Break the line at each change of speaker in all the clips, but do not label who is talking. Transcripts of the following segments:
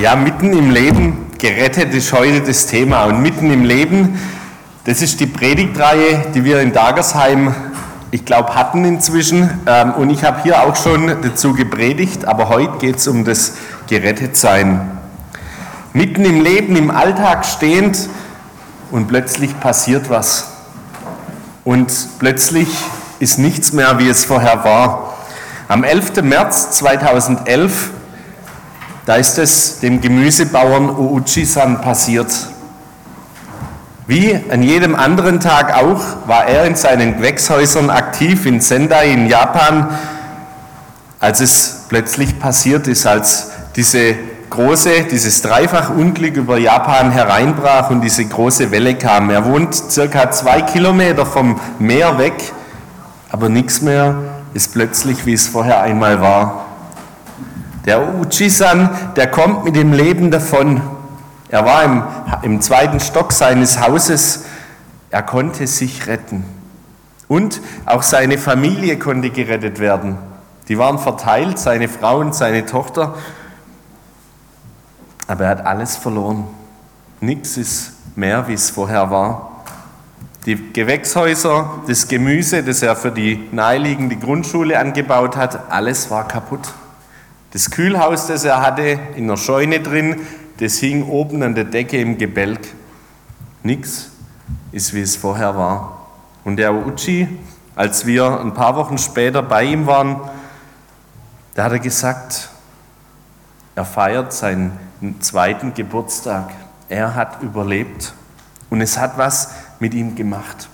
Ja, mitten im Leben, gerettet ist heute das Thema. Und mitten im Leben, das ist die Predigtreihe, die wir in Dagersheim, ich glaube, hatten inzwischen. Ähm, und ich habe hier auch schon dazu gepredigt, aber heute geht es um das Gerettetsein. Mitten im Leben, im Alltag stehend und plötzlich passiert was. Und plötzlich ist nichts mehr, wie es vorher war. Am 11. März 2011 da ist es dem Gemüsebauern Uuchi-san passiert. Wie an jedem anderen Tag auch war er in seinen Gewächshäusern aktiv in Sendai in Japan, als es plötzlich passiert ist, als diese große, dieses Dreifachunglück über Japan hereinbrach und diese große Welle kam. Er wohnt circa zwei Kilometer vom Meer weg, aber nichts mehr ist plötzlich, wie es vorher einmal war. Der Uchisan, der kommt mit dem Leben davon. Er war im, im zweiten Stock seines Hauses. Er konnte sich retten. Und auch seine Familie konnte gerettet werden. Die waren verteilt, seine Frau und seine Tochter. Aber er hat alles verloren. Nichts ist mehr, wie es vorher war. Die Gewächshäuser, das Gemüse, das er für die naheliegende Grundschule angebaut hat, alles war kaputt. Das Kühlhaus, das er hatte, in der Scheune drin, das hing oben an der Decke im Gebälk. Nichts ist, wie es vorher war. Und der Uchi, als wir ein paar Wochen später bei ihm waren, da hat er gesagt, er feiert seinen zweiten Geburtstag. Er hat überlebt und es hat was mit ihm gemacht.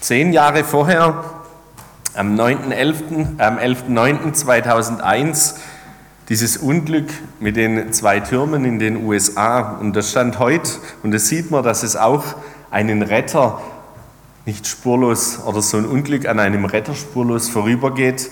Zehn Jahre vorher am 11.09.2001 dieses Unglück mit den zwei Türmen in den USA. Und das stand heute, und das sieht man, dass es auch einen Retter nicht spurlos oder so ein Unglück an einem Retter spurlos vorübergeht,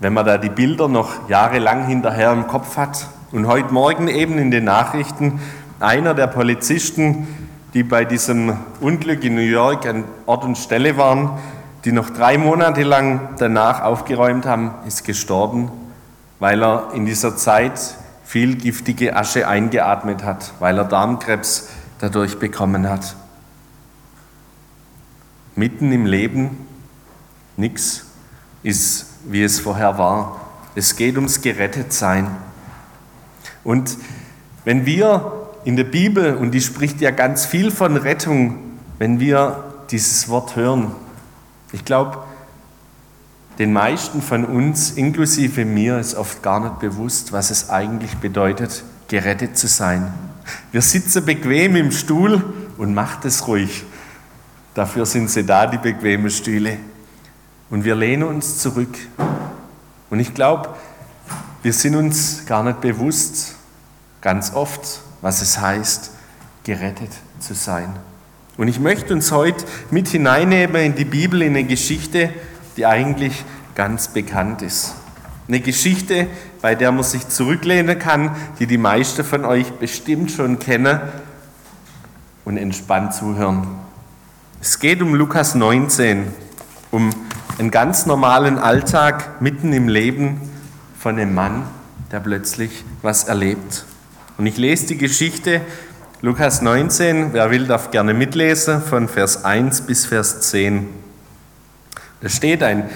wenn man da die Bilder noch jahrelang hinterher im Kopf hat. Und heute Morgen eben in den Nachrichten einer der Polizisten, die bei diesem Unglück in New York an Ort und Stelle waren, die noch drei Monate lang danach aufgeräumt haben, ist gestorben, weil er in dieser Zeit viel giftige Asche eingeatmet hat, weil er Darmkrebs dadurch bekommen hat. Mitten im Leben, nichts ist, wie es vorher war. Es geht ums Gerettetsein. Und wenn wir in der Bibel, und die spricht ja ganz viel von Rettung, wenn wir dieses Wort hören, ich glaube, den meisten von uns, inklusive mir, ist oft gar nicht bewusst, was es eigentlich bedeutet, gerettet zu sein. Wir sitzen bequem im Stuhl und macht es ruhig. Dafür sind sie da, die bequemen Stühle. Und wir lehnen uns zurück. Und ich glaube, wir sind uns gar nicht bewusst, ganz oft, was es heißt, gerettet zu sein. Und ich möchte uns heute mit hineinnehmen in die Bibel, in eine Geschichte, die eigentlich ganz bekannt ist. Eine Geschichte, bei der man sich zurücklehnen kann, die die meisten von euch bestimmt schon kennen und entspannt zuhören. Es geht um Lukas 19, um einen ganz normalen Alltag mitten im Leben von einem Mann, der plötzlich was erlebt. Und ich lese die Geschichte Lukas 19, wer will, darf gerne mitlesen, von Vers 1 bis Vers 10. Da steht ein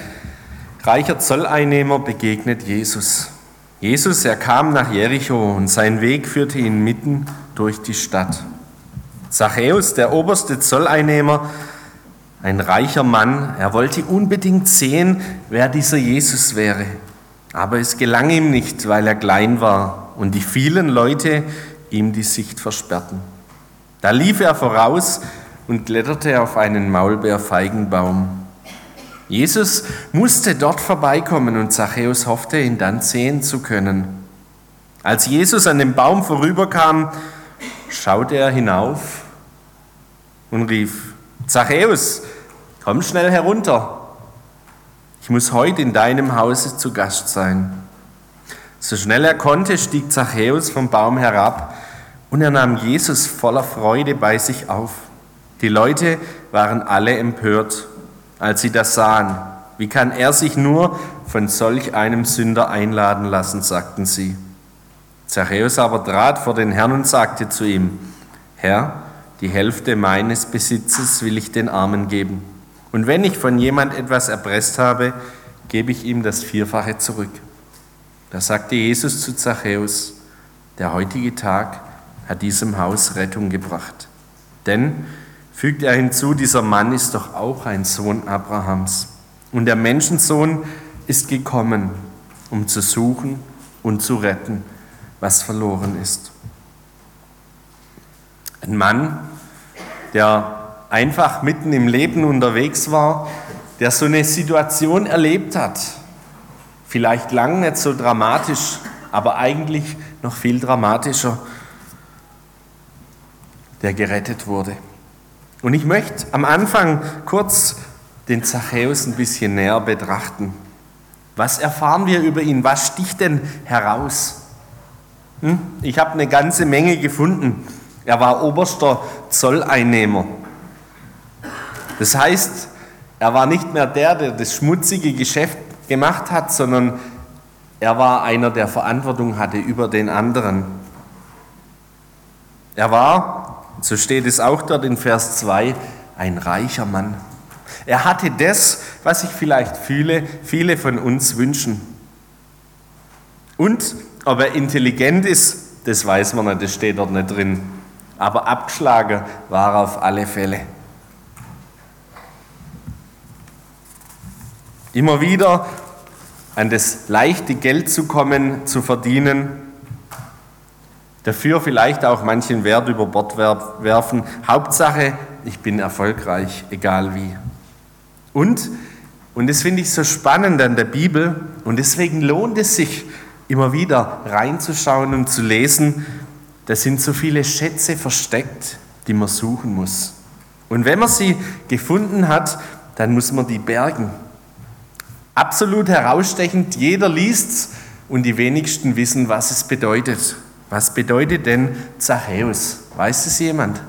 reicher Zolleinnehmer begegnet Jesus. Jesus, er kam nach Jericho und sein Weg führte ihn mitten durch die Stadt. Zachäus, der oberste Zolleinnehmer, ein reicher Mann, er wollte unbedingt sehen, wer dieser Jesus wäre. Aber es gelang ihm nicht, weil er klein war und die vielen Leute, ihm die Sicht versperrten. Da lief er voraus und kletterte auf einen Maulbeerfeigenbaum. Jesus musste dort vorbeikommen und Zachäus hoffte, ihn dann sehen zu können. Als Jesus an dem Baum vorüberkam, schaute er hinauf und rief, Zachäus, komm schnell herunter. Ich muss heute in deinem Hause zu Gast sein. So schnell er konnte, stieg Zachäus vom Baum herab und er nahm Jesus voller Freude bei sich auf. Die Leute waren alle empört, als sie das sahen. Wie kann er sich nur von solch einem Sünder einladen lassen, sagten sie. Zachäus aber trat vor den Herrn und sagte zu ihm, Herr, die Hälfte meines Besitzes will ich den Armen geben. Und wenn ich von jemand etwas erpresst habe, gebe ich ihm das Vierfache zurück. Da sagte Jesus zu Zachäus, der heutige Tag hat diesem Haus Rettung gebracht. Denn, fügt er hinzu, dieser Mann ist doch auch ein Sohn Abrahams. Und der Menschensohn ist gekommen, um zu suchen und zu retten, was verloren ist. Ein Mann, der einfach mitten im Leben unterwegs war, der so eine Situation erlebt hat. Vielleicht lang nicht so dramatisch, aber eigentlich noch viel dramatischer, der gerettet wurde. Und ich möchte am Anfang kurz den Zachäus ein bisschen näher betrachten. Was erfahren wir über ihn? Was sticht denn heraus? Hm? Ich habe eine ganze Menge gefunden. Er war oberster Zolleinnehmer. Das heißt, er war nicht mehr der, der das schmutzige Geschäft gemacht hat, sondern er war einer, der Verantwortung hatte über den anderen. Er war, so steht es auch dort in Vers 2, ein reicher Mann. Er hatte das, was sich vielleicht viele, viele von uns wünschen. Und ob er intelligent ist, das weiß man nicht, das steht dort nicht drin. Aber abgeschlagen war er auf alle Fälle. Immer wieder an das leichte Geld zu kommen, zu verdienen, dafür vielleicht auch manchen Wert über Bord werfen. Hauptsache, ich bin erfolgreich, egal wie. Und, und das finde ich so spannend an der Bibel, und deswegen lohnt es sich, immer wieder reinzuschauen und zu lesen, da sind so viele Schätze versteckt, die man suchen muss. Und wenn man sie gefunden hat, dann muss man die bergen. Absolut herausstechend, jeder liest's und die wenigsten wissen, was es bedeutet. Was bedeutet denn Zachäus? Weiß es jemand?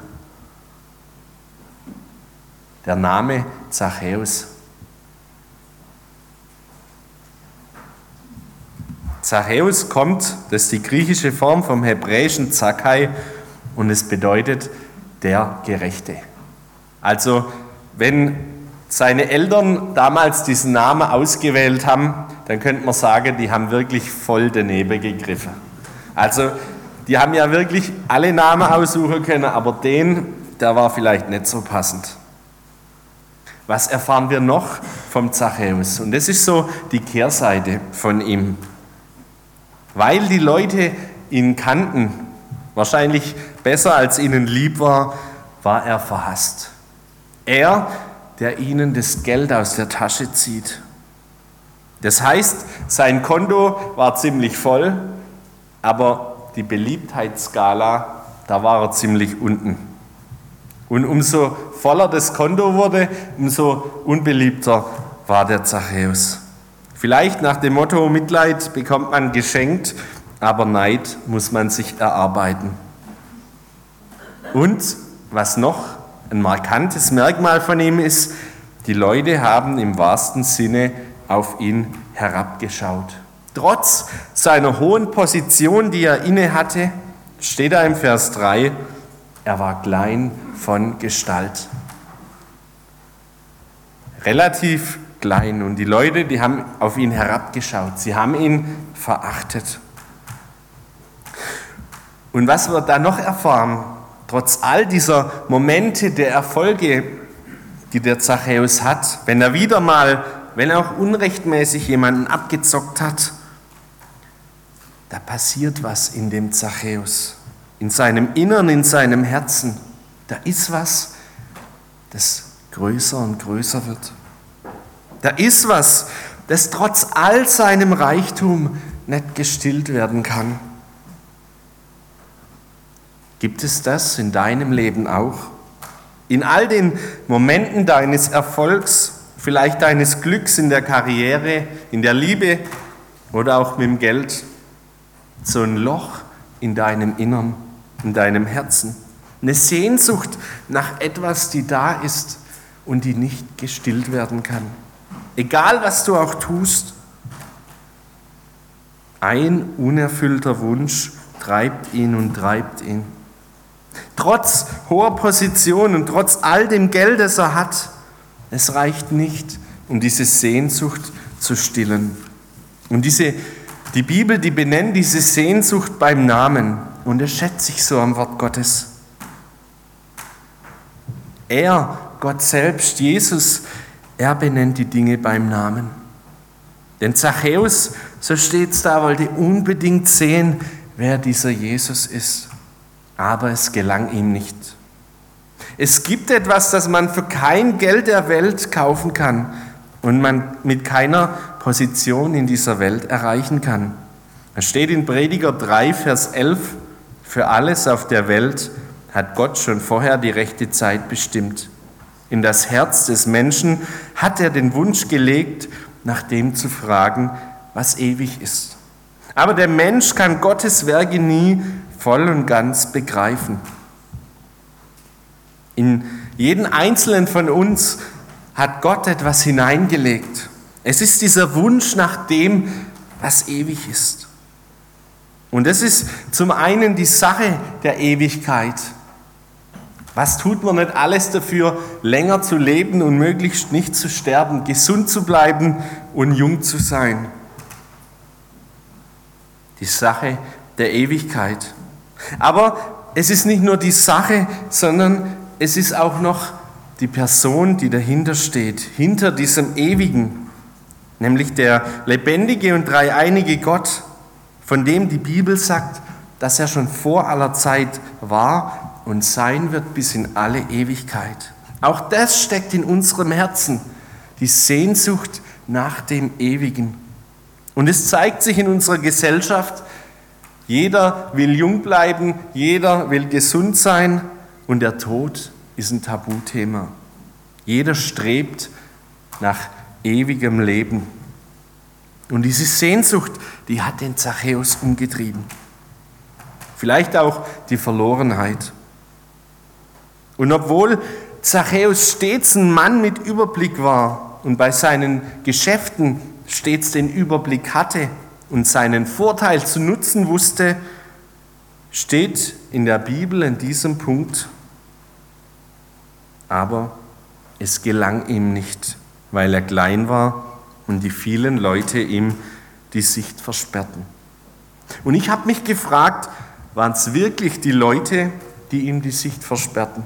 Der Name Zachäus. Zachäus kommt, das ist die griechische Form vom hebräischen Zakai und es bedeutet der Gerechte. Also wenn seine Eltern damals diesen Namen ausgewählt haben, dann könnte man sagen, die haben wirklich voll daneben gegriffen. Also die haben ja wirklich alle Namen aussuchen können, aber den, der war vielleicht nicht so passend. Was erfahren wir noch vom Zachäus? Und das ist so die Kehrseite von ihm. Weil die Leute ihn kannten, wahrscheinlich besser als ihnen lieb war, war er verhasst. Er, der ihnen das Geld aus der Tasche zieht. Das heißt, sein Konto war ziemlich voll, aber die Beliebtheitsskala, da war er ziemlich unten. Und umso voller das Konto wurde, umso unbeliebter war der Zachäus. Vielleicht nach dem Motto, Mitleid bekommt man geschenkt, aber Neid muss man sich erarbeiten. Und was noch ein markantes Merkmal von ihm ist, die Leute haben im wahrsten Sinne auf ihn herabgeschaut. Trotz seiner hohen Position, die er inne hatte, steht er im Vers 3, er war klein von Gestalt. Relativ klein. Und die Leute, die haben auf ihn herabgeschaut. Sie haben ihn verachtet. Und was wir da noch erfahren, trotz all dieser Momente der Erfolge, die der Zachäus hat, wenn er wieder mal, wenn er auch unrechtmäßig jemanden abgezockt hat, da passiert was in dem Zachäus, in seinem Innern, in seinem Herzen. Da ist was, das größer und größer wird. Da ist was, das trotz all seinem Reichtum nicht gestillt werden kann. Gibt es das in deinem Leben auch? In all den Momenten deines Erfolgs, vielleicht deines Glücks in der Karriere, in der Liebe oder auch mit dem Geld, so ein Loch in deinem Innern, in deinem Herzen. Eine Sehnsucht nach etwas, die da ist und die nicht gestillt werden kann. egal was du auch tust. Ein unerfüllter Wunsch treibt ihn und treibt ihn. Trotz hoher Position und trotz all dem Geld, das er hat, es reicht nicht, um diese Sehnsucht zu stillen. Und diese, die Bibel, die benennt diese Sehnsucht beim Namen. Und es schätzt sich so am Wort Gottes. Er, Gott selbst, Jesus, er benennt die Dinge beim Namen. Denn Zachäus, so steht es da, wollte unbedingt sehen, wer dieser Jesus ist. Aber es gelang ihm nicht. Es gibt etwas, das man für kein Geld der Welt kaufen kann und man mit keiner Position in dieser Welt erreichen kann. Es steht in Prediger 3, Vers 11, für alles auf der Welt hat Gott schon vorher die rechte Zeit bestimmt. In das Herz des Menschen hat er den Wunsch gelegt, nach dem zu fragen, was ewig ist. Aber der Mensch kann Gottes Werke nie voll und ganz begreifen. In jeden einzelnen von uns hat Gott etwas hineingelegt. Es ist dieser Wunsch nach dem, was ewig ist. Und das ist zum einen die Sache der Ewigkeit. Was tut man nicht alles dafür, länger zu leben und möglichst nicht zu sterben, gesund zu bleiben und jung zu sein? Die Sache der Ewigkeit. Aber es ist nicht nur die Sache, sondern es ist auch noch die Person, die dahinter steht, hinter diesem Ewigen, nämlich der lebendige und dreieinige Gott, von dem die Bibel sagt, dass er schon vor aller Zeit war und sein wird bis in alle Ewigkeit. Auch das steckt in unserem Herzen, die Sehnsucht nach dem Ewigen. Und es zeigt sich in unserer Gesellschaft, jeder will jung bleiben, jeder will gesund sein, und der Tod ist ein Tabuthema. Jeder strebt nach ewigem Leben. Und diese Sehnsucht, die hat den Zachäus umgetrieben. Vielleicht auch die Verlorenheit. Und obwohl Zachäus stets ein Mann mit Überblick war und bei seinen Geschäften stets den Überblick hatte und seinen Vorteil zu nutzen wusste, steht in der Bibel in diesem Punkt aber es gelang ihm nicht, weil er klein war und die vielen Leute ihm die Sicht versperrten. Und ich habe mich gefragt, waren es wirklich die Leute, die ihm die Sicht versperrten?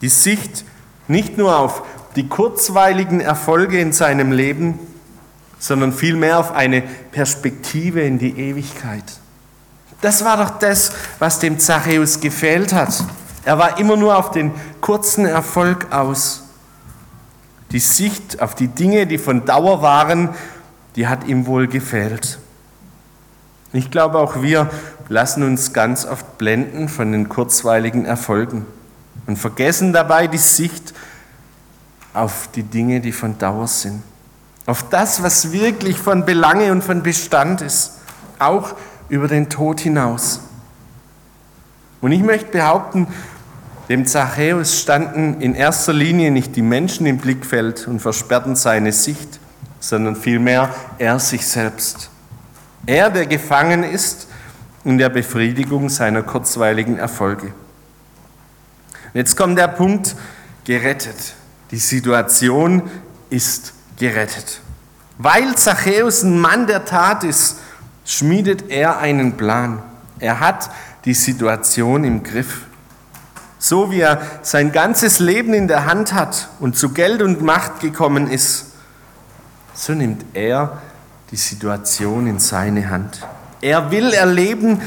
Die Sicht nicht nur auf die kurzweiligen Erfolge in seinem Leben, sondern vielmehr auf eine Perspektive in die Ewigkeit. Das war doch das, was dem Zachäus gefehlt hat. Er war immer nur auf den kurzen Erfolg aus. Die Sicht auf die Dinge, die von Dauer waren, die hat ihm wohl gefehlt. Ich glaube, auch wir lassen uns ganz oft blenden von den kurzweiligen Erfolgen und vergessen dabei die Sicht auf die Dinge, die von Dauer sind. Auf das, was wirklich von Belange und von Bestand ist, auch über den Tod hinaus. Und ich möchte behaupten, dem Zachäus standen in erster Linie nicht die Menschen im Blickfeld und versperrten seine Sicht, sondern vielmehr er sich selbst. Er, der gefangen ist in der Befriedigung seiner kurzweiligen Erfolge. Jetzt kommt der Punkt, gerettet. Die Situation ist gerettet. Weil Zachäus ein Mann der Tat ist, schmiedet er einen Plan. Er hat die Situation im Griff. So wie er sein ganzes Leben in der Hand hat und zu Geld und Macht gekommen ist, so nimmt er die Situation in seine Hand. Er will erleben,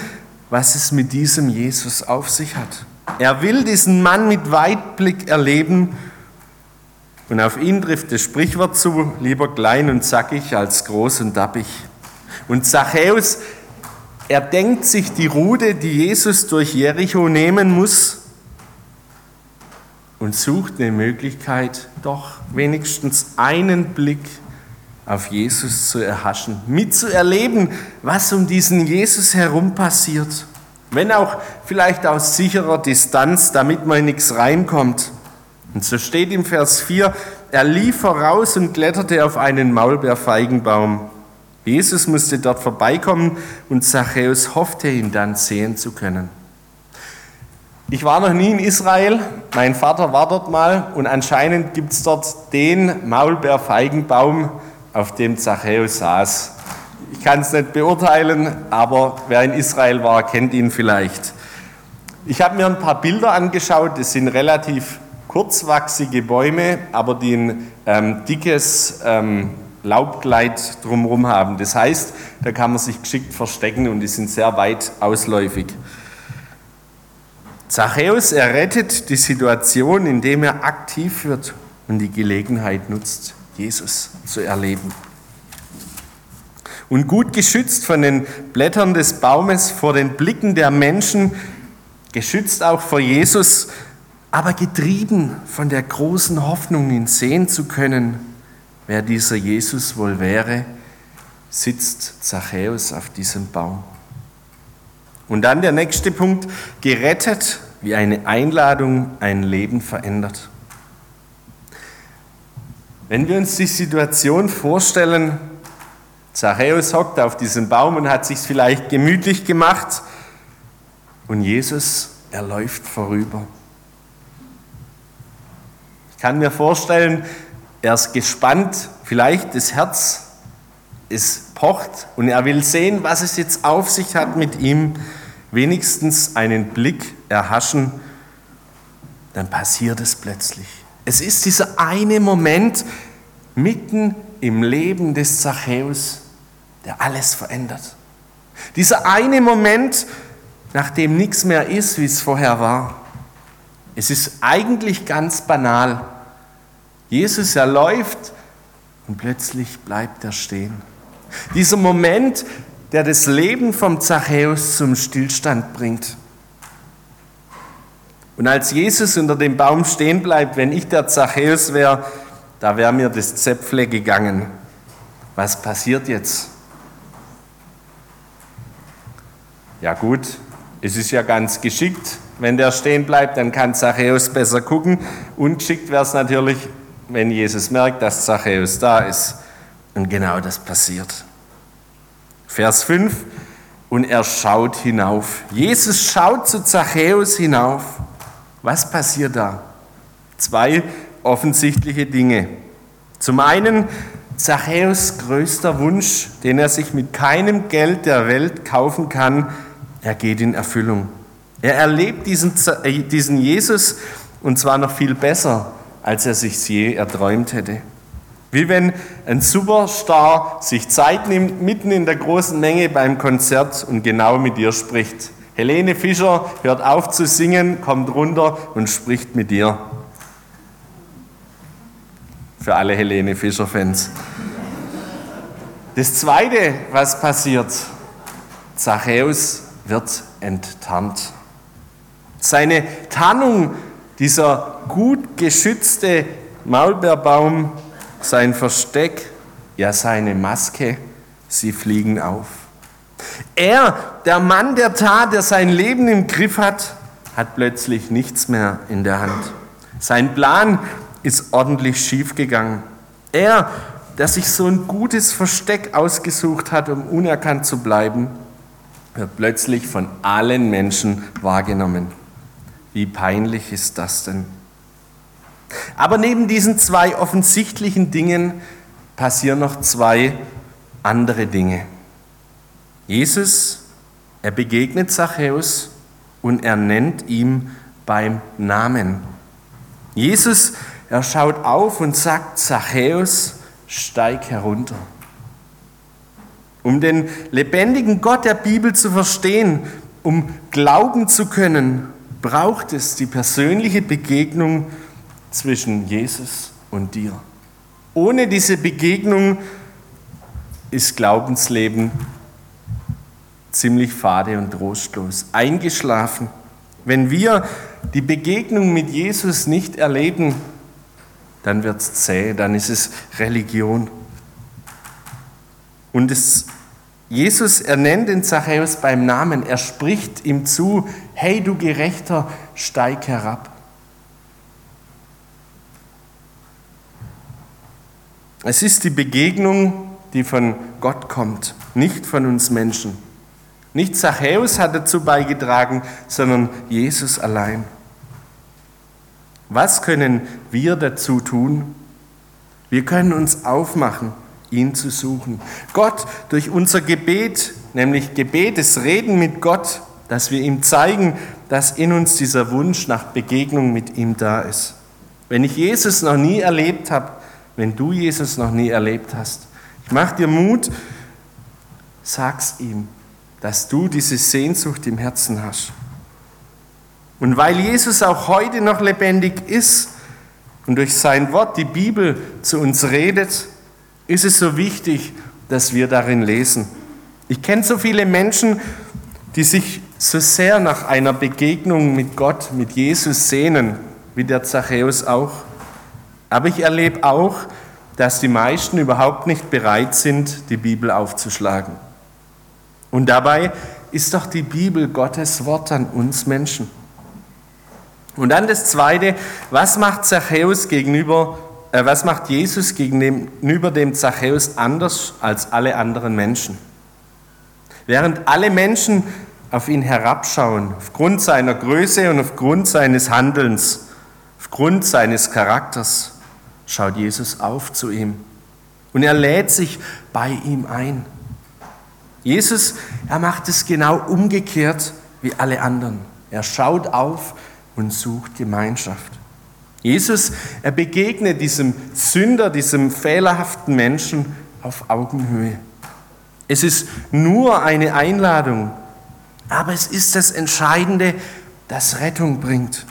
was es mit diesem Jesus auf sich hat. Er will diesen Mann mit Weitblick erleben und auf ihn trifft das Sprichwort zu, lieber klein und zackig als groß und dappig. Und Zachäus, er denkt sich die Route, die Jesus durch Jericho nehmen muss, und sucht eine Möglichkeit, doch wenigstens einen Blick auf Jesus zu erhaschen, mitzuerleben, was um diesen Jesus herum passiert. Wenn auch vielleicht aus sicherer Distanz, damit mal nichts reinkommt. Und so steht im Vers 4, er lief voraus und kletterte auf einen Maulbeerfeigenbaum. Jesus musste dort vorbeikommen und Zachäus hoffte, ihn dann sehen zu können. Ich war noch nie in Israel, mein Vater war dort mal und anscheinend gibt es dort den Maulbeerfeigenbaum, auf dem Zachäus saß. Ich kann es nicht beurteilen, aber wer in Israel war, kennt ihn vielleicht. Ich habe mir ein paar Bilder angeschaut, das sind relativ kurzwachsige Bäume, aber die ein ähm, dickes ähm, Laubkleid drumherum haben. Das heißt, da kann man sich geschickt verstecken und die sind sehr weit ausläufig. Zachäus errettet die Situation, indem er aktiv wird und die Gelegenheit nutzt, Jesus zu erleben. Und gut geschützt von den Blättern des Baumes vor den Blicken der Menschen, geschützt auch vor Jesus, aber getrieben von der großen Hoffnung, ihn sehen zu können, wer dieser Jesus wohl wäre, sitzt Zachäus auf diesem Baum. Und dann der nächste Punkt, gerettet, wie eine Einladung ein Leben verändert. Wenn wir uns die Situation vorstellen, Zachäus hockt auf diesem Baum und hat sich vielleicht gemütlich gemacht und Jesus, er läuft vorüber. Ich kann mir vorstellen, er ist gespannt, vielleicht das Herz es pocht und er will sehen, was es jetzt auf sich hat mit ihm, wenigstens einen Blick erhaschen, dann passiert es plötzlich. Es ist dieser eine Moment mitten im Leben des Zachäus, der alles verändert. Dieser eine Moment, nachdem nichts mehr ist, wie es vorher war. Es ist eigentlich ganz banal. Jesus, er läuft und plötzlich bleibt er stehen. Dieser Moment, der das Leben vom Zachäus zum Stillstand bringt. Und als Jesus unter dem Baum stehen bleibt, wenn ich der Zachäus wäre, da wäre mir das Zäpfle gegangen. Was passiert jetzt? Ja gut, es ist ja ganz geschickt, wenn der stehen bleibt, dann kann Zachäus besser gucken. Ungeschickt wäre es natürlich, wenn Jesus merkt, dass Zachäus da ist. Und genau das passiert. Vers 5, und er schaut hinauf. Jesus schaut zu Zachäus hinauf. Was passiert da? Zwei offensichtliche Dinge. Zum einen Zachäus größter Wunsch, den er sich mit keinem Geld der Welt kaufen kann, er geht in Erfüllung. Er erlebt diesen, äh, diesen Jesus und zwar noch viel besser, als er sich je erträumt hätte. Wie wenn ein Superstar sich Zeit nimmt, mitten in der großen Menge beim Konzert und genau mit dir spricht. Helene Fischer hört auf zu singen, kommt runter und spricht mit dir. Für alle Helene Fischer-Fans. Das Zweite, was passiert, Zachäus wird enttarnt. Seine Tarnung, dieser gut geschützte Maulbeerbaum, sein Versteck, ja seine Maske, sie fliegen auf. Er, der Mann der Tat, der sein Leben im Griff hat, hat plötzlich nichts mehr in der Hand. Sein Plan ist ordentlich schiefgegangen. Er, der sich so ein gutes Versteck ausgesucht hat, um unerkannt zu bleiben, wird plötzlich von allen Menschen wahrgenommen. Wie peinlich ist das denn? Aber neben diesen zwei offensichtlichen Dingen passieren noch zwei andere Dinge. Jesus, er begegnet Zachäus und er nennt ihm beim Namen. Jesus, er schaut auf und sagt, Zachäus, steig herunter. Um den lebendigen Gott der Bibel zu verstehen, um glauben zu können, braucht es die persönliche Begegnung zwischen Jesus und dir. Ohne diese Begegnung ist Glaubensleben ziemlich fade und trostlos, eingeschlafen. Wenn wir die Begegnung mit Jesus nicht erleben, dann wird es zäh, dann ist es Religion. Und es Jesus, er nennt den Zachäus beim Namen, er spricht ihm zu, hey du Gerechter, steig herab. Es ist die Begegnung, die von Gott kommt, nicht von uns Menschen. Nicht Zachäus hat dazu beigetragen, sondern Jesus allein. Was können wir dazu tun? Wir können uns aufmachen, ihn zu suchen. Gott durch unser Gebet, nämlich Gebet, das Reden mit Gott, dass wir ihm zeigen, dass in uns dieser Wunsch nach Begegnung mit ihm da ist. Wenn ich Jesus noch nie erlebt habe, wenn du Jesus noch nie erlebt hast, ich mache dir Mut, sag's ihm, dass du diese Sehnsucht im Herzen hast. Und weil Jesus auch heute noch lebendig ist und durch sein Wort die Bibel zu uns redet, ist es so wichtig, dass wir darin lesen. Ich kenne so viele Menschen, die sich so sehr nach einer Begegnung mit Gott, mit Jesus sehnen, wie der Zachäus auch. Aber ich erlebe auch, dass die meisten überhaupt nicht bereit sind, die Bibel aufzuschlagen. Und dabei ist doch die Bibel Gottes Wort an uns Menschen. Und dann das Zweite, was macht Zachäus gegenüber, äh, was macht Jesus gegenüber dem Zachäus anders als alle anderen Menschen? Während alle Menschen auf ihn herabschauen, aufgrund seiner Größe und aufgrund seines Handelns, aufgrund seines Charakters, schaut Jesus auf zu ihm und er lädt sich bei ihm ein. Jesus, er macht es genau umgekehrt wie alle anderen. Er schaut auf und sucht Gemeinschaft. Jesus, er begegnet diesem Sünder, diesem fehlerhaften Menschen auf Augenhöhe. Es ist nur eine Einladung, aber es ist das Entscheidende, das Rettung bringt.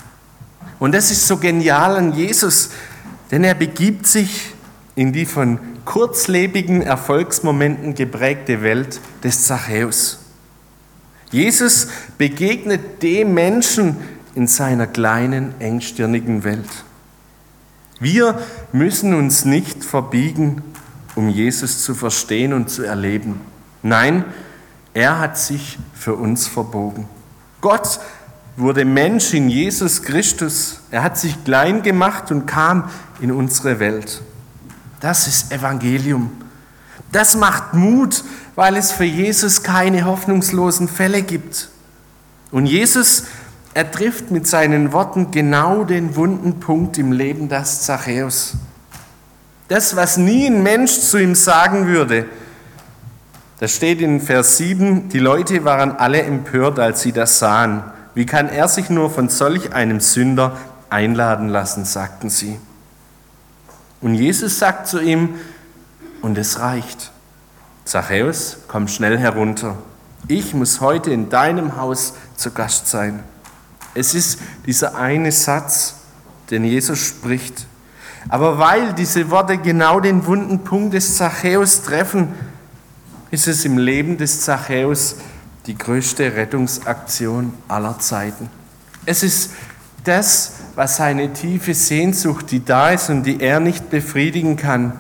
Und das ist so genial an Jesus, denn er begibt sich in die von kurzlebigen Erfolgsmomenten geprägte Welt des Zachäus. Jesus begegnet dem Menschen in seiner kleinen, engstirnigen Welt. Wir müssen uns nicht verbiegen, um Jesus zu verstehen und zu erleben. Nein, er hat sich für uns verbogen. Gott wurde Mensch in Jesus Christus. Er hat sich klein gemacht und kam in unsere Welt. Das ist Evangelium. Das macht Mut, weil es für Jesus keine hoffnungslosen Fälle gibt. Und Jesus, er trifft mit seinen Worten genau den wunden Punkt im Leben des Zachäus. Das, was nie ein Mensch zu ihm sagen würde. Das steht in Vers 7, die Leute waren alle empört, als sie das sahen. Wie kann er sich nur von solch einem Sünder einladen lassen, sagten sie. Und Jesus sagt zu ihm, und es reicht. Zachäus, komm schnell herunter. Ich muss heute in deinem Haus zu Gast sein. Es ist dieser eine Satz, den Jesus spricht. Aber weil diese Worte genau den wunden Punkt des Zachäus treffen, ist es im Leben des Zachäus die größte Rettungsaktion aller Zeiten. Es ist das, was seine tiefe Sehnsucht, die da ist und die er nicht befriedigen kann,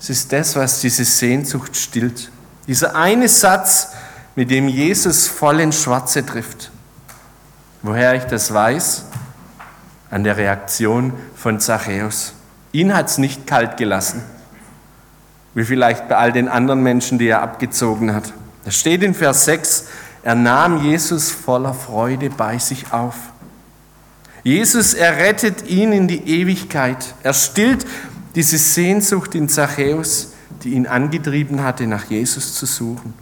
es ist das, was diese Sehnsucht stillt. Dieser eine Satz, mit dem Jesus voll ins Schwarze trifft. Woher ich das weiß? An der Reaktion von Zachäus. Ihn hat es nicht kalt gelassen, wie vielleicht bei all den anderen Menschen, die er abgezogen hat. Da steht in Vers 6, er nahm Jesus voller Freude bei sich auf. Jesus errettet ihn in die Ewigkeit. Er stillt diese Sehnsucht in Zachäus, die ihn angetrieben hatte, nach Jesus zu suchen.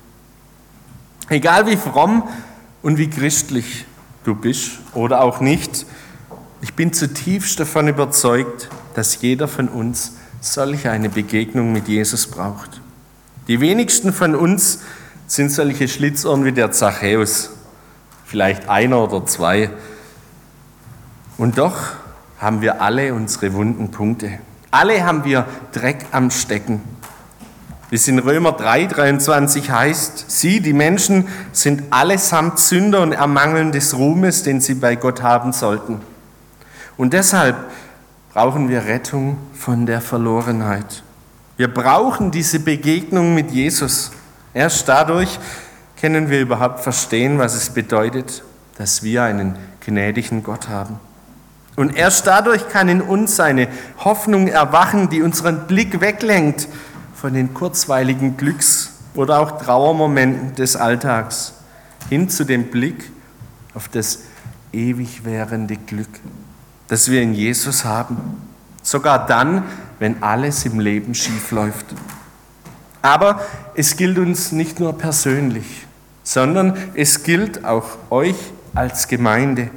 Egal wie fromm und wie christlich du bist oder auch nicht, ich bin zutiefst davon überzeugt, dass jeder von uns solch eine Begegnung mit Jesus braucht. Die wenigsten von uns sind solche Schlitzohren wie der Zachäus, vielleicht einer oder zwei. Und doch haben wir alle unsere wunden Punkte. Alle haben wir Dreck am Stecken. Wie es in Römer 3, 23 heißt, sie, die Menschen, sind allesamt Sünder und ermangeln des Ruhmes, den sie bei Gott haben sollten. Und deshalb brauchen wir Rettung von der Verlorenheit. Wir brauchen diese Begegnung mit Jesus. Erst dadurch können wir überhaupt verstehen, was es bedeutet, dass wir einen gnädigen Gott haben. Und erst dadurch kann in uns eine Hoffnung erwachen, die unseren Blick weglenkt von den kurzweiligen Glücks- oder auch Trauermomenten des Alltags hin zu dem Blick auf das ewig währende Glück, das wir in Jesus haben. Sogar dann, wenn alles im Leben schief läuft. Aber es gilt uns nicht nur persönlich, sondern es gilt auch euch als Gemeinde.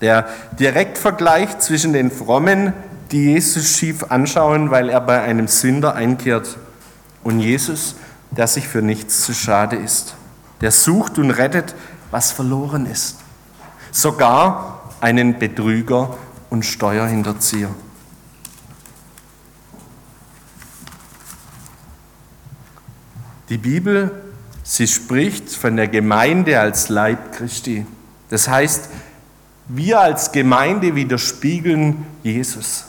Der Direktvergleich zwischen den Frommen, die Jesus schief anschauen, weil er bei einem Sünder einkehrt, und Jesus, der sich für nichts zu schade ist, der sucht und rettet, was verloren ist. Sogar einen Betrüger und Steuerhinterzieher. Die Bibel, sie spricht von der Gemeinde als Leib Christi. Das heißt, wir als Gemeinde widerspiegeln Jesus.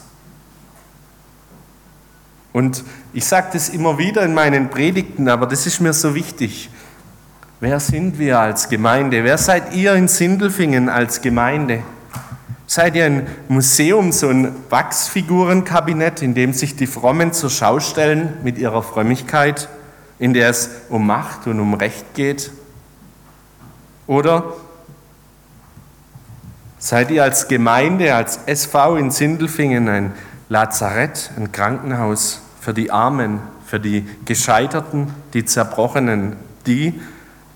Und ich sage das immer wieder in meinen Predigten, aber das ist mir so wichtig. Wer sind wir als Gemeinde? Wer seid ihr in Sindelfingen als Gemeinde? Seid ihr ein Museum, so ein Wachsfigurenkabinett, in dem sich die Frommen zur Schau stellen mit ihrer Frömmigkeit? In der es um Macht und um Recht geht? Oder seid ihr als Gemeinde, als SV in Sindelfingen ein Lazarett, ein Krankenhaus für die Armen, für die Gescheiterten, die Zerbrochenen, die,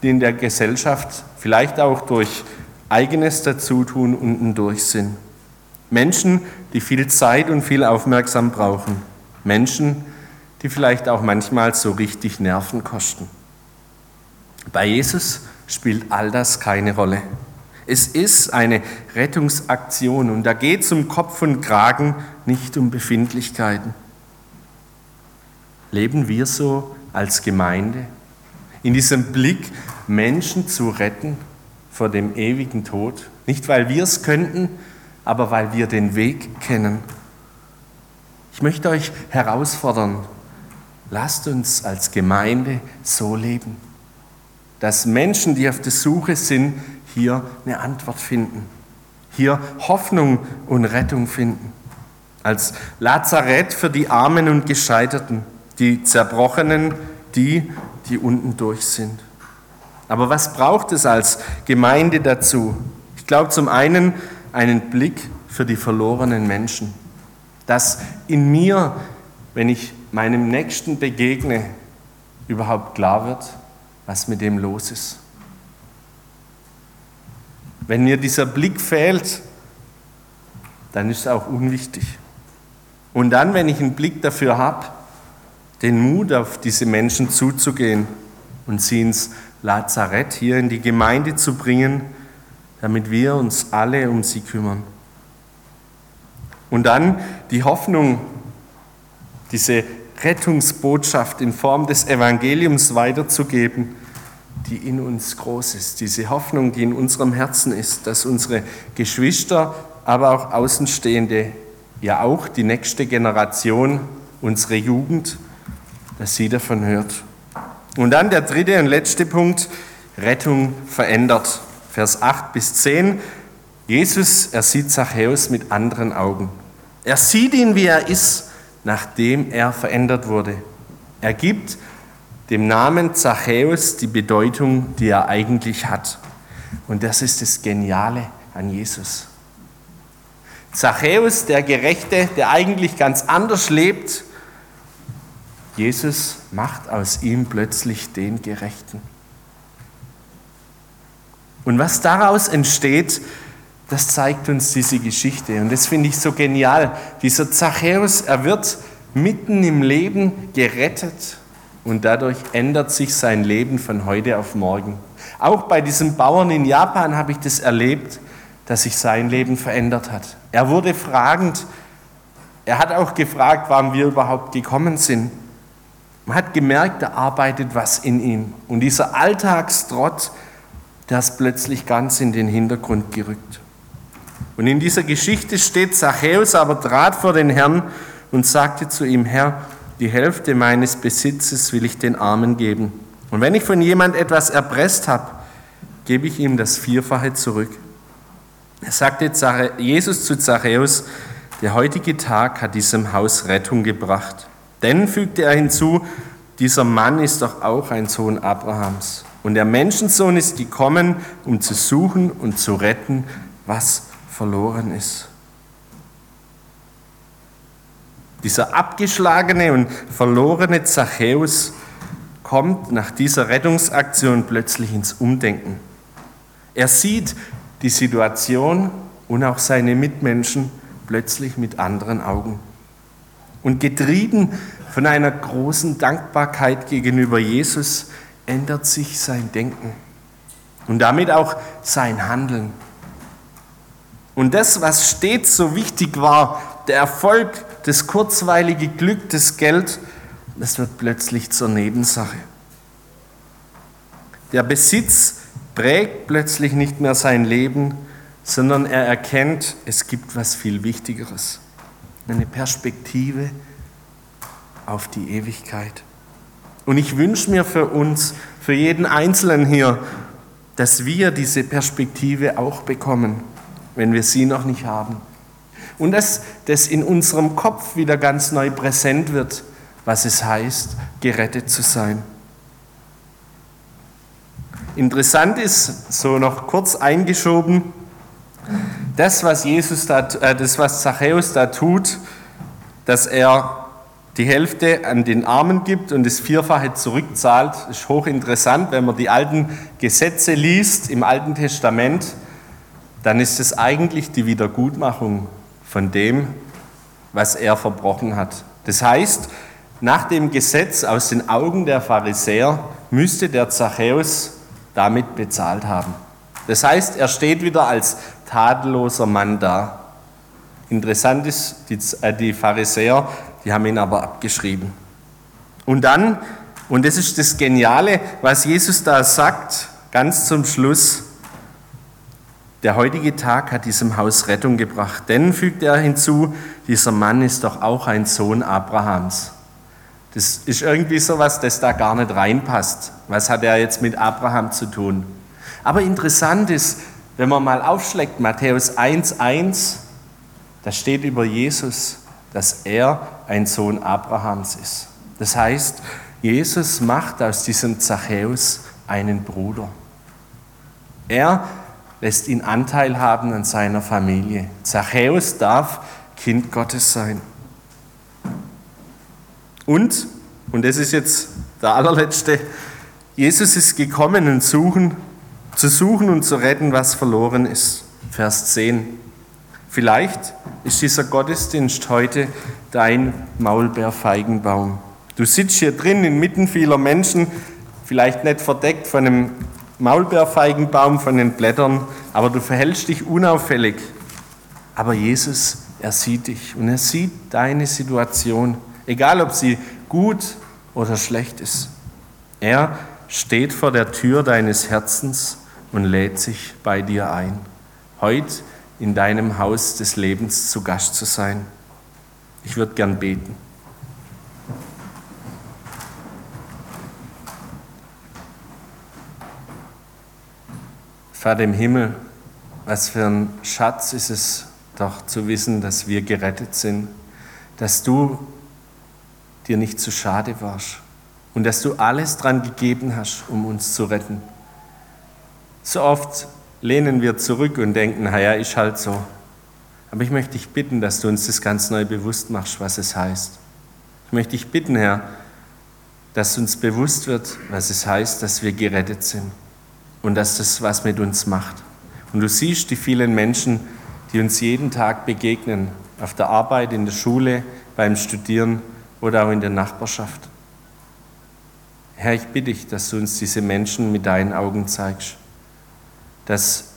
die in der Gesellschaft vielleicht auch durch eigenes Dazutun unten durch sind? Menschen, die viel Zeit und viel Aufmerksam brauchen. Menschen, die die vielleicht auch manchmal so richtig Nerven kosten. Bei Jesus spielt all das keine Rolle. Es ist eine Rettungsaktion und da geht es um Kopf und Kragen, nicht um Befindlichkeiten. Leben wir so als Gemeinde? In diesem Blick, Menschen zu retten vor dem ewigen Tod? Nicht, weil wir es könnten, aber weil wir den Weg kennen. Ich möchte euch herausfordern, Lasst uns als Gemeinde so leben, dass Menschen, die auf der Suche sind, hier eine Antwort finden, hier Hoffnung und Rettung finden. Als Lazarett für die Armen und Gescheiterten, die Zerbrochenen, die, die unten durch sind. Aber was braucht es als Gemeinde dazu? Ich glaube zum einen einen Blick für die verlorenen Menschen, dass in mir, wenn ich meinem Nächsten begegne, überhaupt klar wird, was mit dem los ist. Wenn mir dieser Blick fehlt, dann ist es auch unwichtig. Und dann, wenn ich einen Blick dafür habe, den Mut auf diese Menschen zuzugehen und sie ins Lazarett hier in die Gemeinde zu bringen, damit wir uns alle um sie kümmern. Und dann die Hoffnung, diese Rettungsbotschaft in Form des Evangeliums weiterzugeben, die in uns groß ist. Diese Hoffnung, die in unserem Herzen ist, dass unsere Geschwister, aber auch Außenstehende, ja auch die nächste Generation, unsere Jugend, dass sie davon hört. Und dann der dritte und letzte Punkt, Rettung verändert. Vers 8 bis 10. Jesus, er sieht Zachäus mit anderen Augen. Er sieht ihn, wie er ist nachdem er verändert wurde. Er gibt dem Namen Zachäus die Bedeutung, die er eigentlich hat. Und das ist das Geniale an Jesus. Zachäus, der Gerechte, der eigentlich ganz anders lebt, Jesus macht aus ihm plötzlich den Gerechten. Und was daraus entsteht, das zeigt uns diese Geschichte. Und das finde ich so genial. Dieser Zachäus, er wird mitten im Leben gerettet und dadurch ändert sich sein Leben von heute auf morgen. Auch bei diesem Bauern in Japan habe ich das erlebt, dass sich sein Leben verändert hat. Er wurde fragend. Er hat auch gefragt, warum wir überhaupt gekommen sind. Man hat gemerkt, da arbeitet was in ihm. Und dieser Alltagstrott, der ist plötzlich ganz in den Hintergrund gerückt. Und in dieser Geschichte steht, Zachäus aber trat vor den Herrn und sagte zu ihm, Herr, die Hälfte meines Besitzes will ich den Armen geben. Und wenn ich von jemand etwas erpresst habe, gebe ich ihm das Vierfache zurück. Er sagte Jesus zu Zachäus, der heutige Tag hat diesem Haus Rettung gebracht. Denn, fügte er hinzu, dieser Mann ist doch auch ein Sohn Abrahams. Und der Menschensohn ist gekommen, um zu suchen und zu retten, was verloren ist. Dieser abgeschlagene und verlorene Zachäus kommt nach dieser Rettungsaktion plötzlich ins Umdenken. Er sieht die Situation und auch seine Mitmenschen plötzlich mit anderen Augen. Und getrieben von einer großen Dankbarkeit gegenüber Jesus ändert sich sein Denken und damit auch sein Handeln. Und das, was stets so wichtig war, der Erfolg, das kurzweilige Glück, das Geld, das wird plötzlich zur Nebensache. Der Besitz prägt plötzlich nicht mehr sein Leben, sondern er erkennt, es gibt was viel Wichtigeres. Eine Perspektive auf die Ewigkeit. Und ich wünsche mir für uns, für jeden Einzelnen hier, dass wir diese Perspektive auch bekommen, wenn wir sie noch nicht haben. Und dass das in unserem Kopf wieder ganz neu präsent wird, was es heißt, gerettet zu sein. Interessant ist, so noch kurz eingeschoben, das, was Jesus da, äh, das, was Zachäus da tut, dass er die Hälfte an den Armen gibt und das Vierfache zurückzahlt, ist hochinteressant. Wenn man die alten Gesetze liest im Alten Testament, dann ist es eigentlich die Wiedergutmachung von dem, was er verbrochen hat. Das heißt, nach dem Gesetz aus den Augen der Pharisäer müsste der Zachäus damit bezahlt haben. Das heißt, er steht wieder als tadelloser Mann da. Interessant ist, die, äh, die Pharisäer, die haben ihn aber abgeschrieben. Und dann, und das ist das Geniale, was Jesus da sagt, ganz zum Schluss, der heutige Tag hat diesem Haus Rettung gebracht. Denn, fügt er hinzu, dieser Mann ist doch auch ein Sohn Abrahams. Das ist irgendwie sowas, das da gar nicht reinpasst. Was hat er jetzt mit Abraham zu tun? Aber interessant ist, wenn man mal aufschlägt, Matthäus 1,1, da steht über Jesus, dass er ein Sohn Abrahams ist. Das heißt, Jesus macht aus diesem Zachäus einen Bruder. Er lässt ihn Anteil haben an seiner Familie. Zachäus darf Kind Gottes sein. Und, und das ist jetzt der allerletzte, Jesus ist gekommen, und suchen, zu suchen und zu retten, was verloren ist. Vers 10. Vielleicht ist dieser Gottesdienst heute dein Maulbeerfeigenbaum. Du sitzt hier drin inmitten vieler Menschen, vielleicht nicht verdeckt von einem Maulbeerfeigenbaum, von den Blättern, aber du verhältst dich unauffällig. Aber Jesus, er sieht dich und er sieht deine Situation egal ob sie gut oder schlecht ist. Er steht vor der Tür deines Herzens und lädt sich bei dir ein, heute in deinem Haus des Lebens zu Gast zu sein. Ich würde gern beten. Vater im Himmel, was für ein Schatz ist es doch zu wissen, dass wir gerettet sind, dass du dir nicht zu schade warst und dass du alles dran gegeben hast, um uns zu retten. So oft lehnen wir zurück und denken, naja, ist halt so. Aber ich möchte dich bitten, dass du uns das ganz neu bewusst machst, was es heißt. Ich möchte dich bitten, Herr, dass uns bewusst wird, was es heißt, dass wir gerettet sind und dass das was mit uns macht. Und du siehst die vielen Menschen, die uns jeden Tag begegnen, auf der Arbeit, in der Schule, beim Studieren oder auch in der Nachbarschaft. Herr, ich bitte dich, dass du uns diese Menschen mit deinen Augen zeigst, dass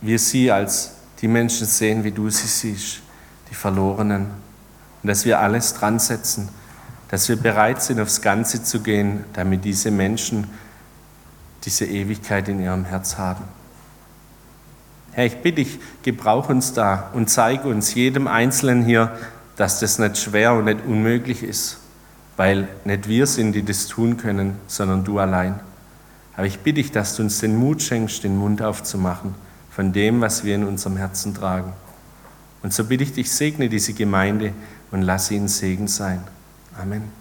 wir sie als die Menschen sehen, wie du sie siehst, die Verlorenen, und dass wir alles dran setzen, dass wir bereit sind, aufs Ganze zu gehen, damit diese Menschen diese Ewigkeit in ihrem Herz haben. Herr, ich bitte dich, gebrauch uns da und zeige uns jedem Einzelnen hier, dass das nicht schwer und nicht unmöglich ist, weil nicht wir sind, die das tun können, sondern du allein. Aber ich bitte dich, dass du uns den Mut schenkst, den Mund aufzumachen von dem, was wir in unserem Herzen tragen. Und so bitte ich dich, segne diese Gemeinde und lass sie ein Segen sein. Amen.